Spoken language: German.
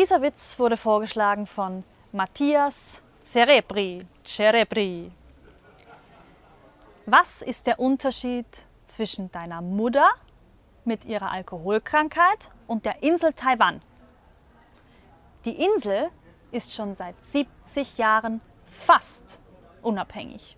Dieser Witz wurde vorgeschlagen von Matthias Cerebri. Cerebri. Was ist der Unterschied zwischen deiner Mutter mit ihrer Alkoholkrankheit und der Insel Taiwan? Die Insel ist schon seit 70 Jahren fast unabhängig.